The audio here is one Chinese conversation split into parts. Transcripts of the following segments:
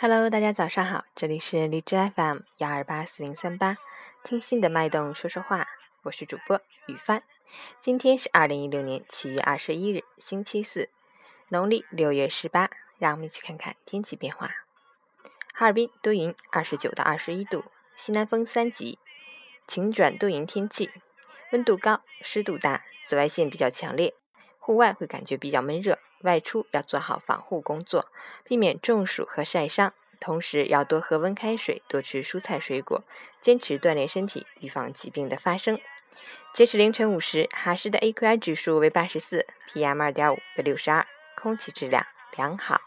Hello，大家早上好，这里是荔枝 FM 幺二八四零三八，听心的脉动说说话，我是主播雨帆。今天是二零一六年七月二十一日，星期四，农历六月十八。让我们一起看看天气变化。哈尔滨多云，二十九到二十一度，西南风三级，晴转多云天气，温度高，湿度大，紫外线比较强烈，户外会感觉比较闷热。外出要做好防护工作，避免中暑和晒伤。同时要多喝温开水，多吃蔬菜水果，坚持锻炼身体，预防疾病的发生。截止凌晨五时，哈市的 AQI 指数为八十四，PM 二点五为六十二，空气质量良好。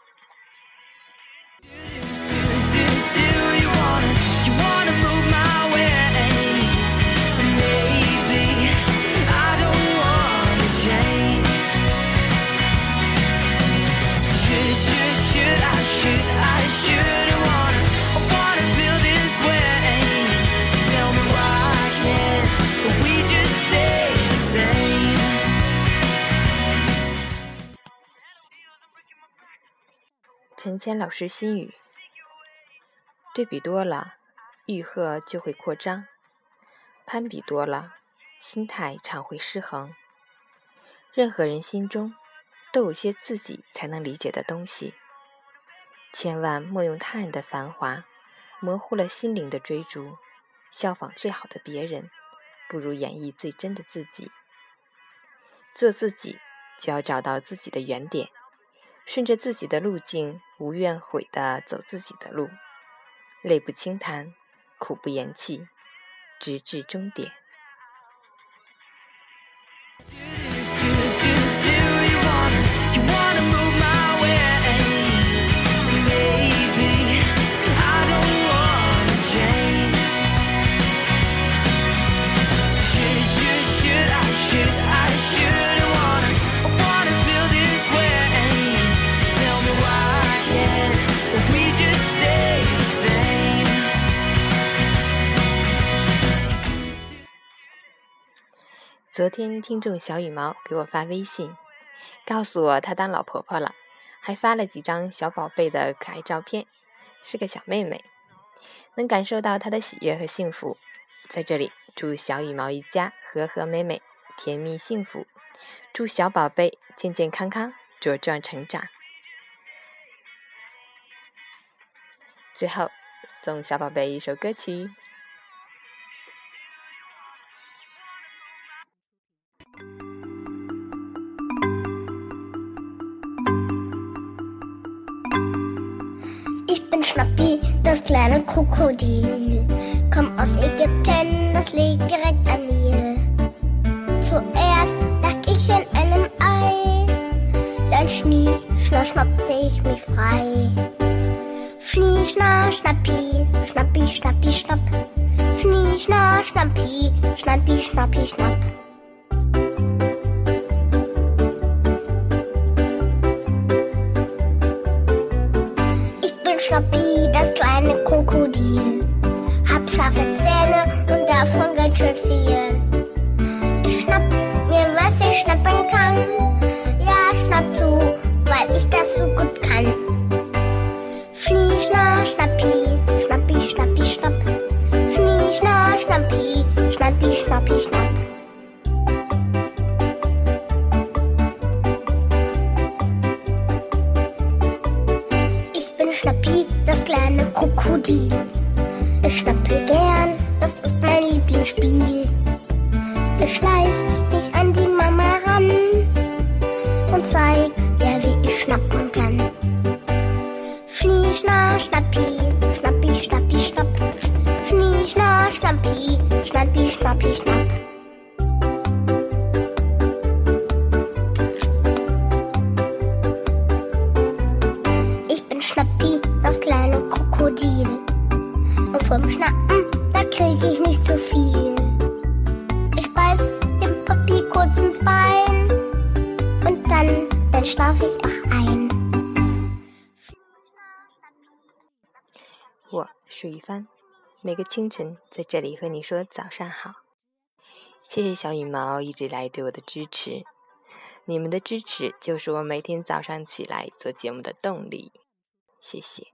陈谦老师心语：对比多了，欲壑就会扩张；攀比多了，心态常会失衡。任何人心中都有些自己才能理解的东西，千万莫用他人的繁华模糊了心灵的追逐。效仿最好的别人，不如演绎最真的自己。做自己，就要找到自己的原点。顺着自己的路径，无怨悔的走自己的路，泪不轻弹，苦不言弃，直至终点。昨天听众小羽毛给我发微信，告诉我她当老婆婆了，还发了几张小宝贝的可爱照片，是个小妹妹，能感受到她的喜悦和幸福。在这里祝小羽毛一家和和美美，甜蜜幸福，祝小宝贝健健康康，茁壮成长。最后送小宝贝一首歌曲。Schnappi, das kleine Krokodil. Komm aus Ägypten, das liegt direkt am Nil. Zuerst lag ich in einem Ei, dann schnie, schna, schnappte ich mich frei. Schnie, schna, schnappi, schnappi, schnappi, schnapp. Schnie, schna, schnappi, schnappi, schnappi, schnapp. Schnappi, das kleine Krokodil. Hab scharfe Zähne und davon ganz schön viel. Ich schnapp mir, was ich schnappen kann. Kleine Krokodil. Ich schnappe gern, das ist mein Lieblingsspiel. Ich schleich mich an die Mama ran und zeig ihr, wie ich schnappen kann. Schnie, schna, schnappi, bye 我是雨帆，每个清晨在这里和你说早上好。谢谢小羽毛一直来对我的支持，你们的支持就是我每天早上起来做节目的动力。谢谢。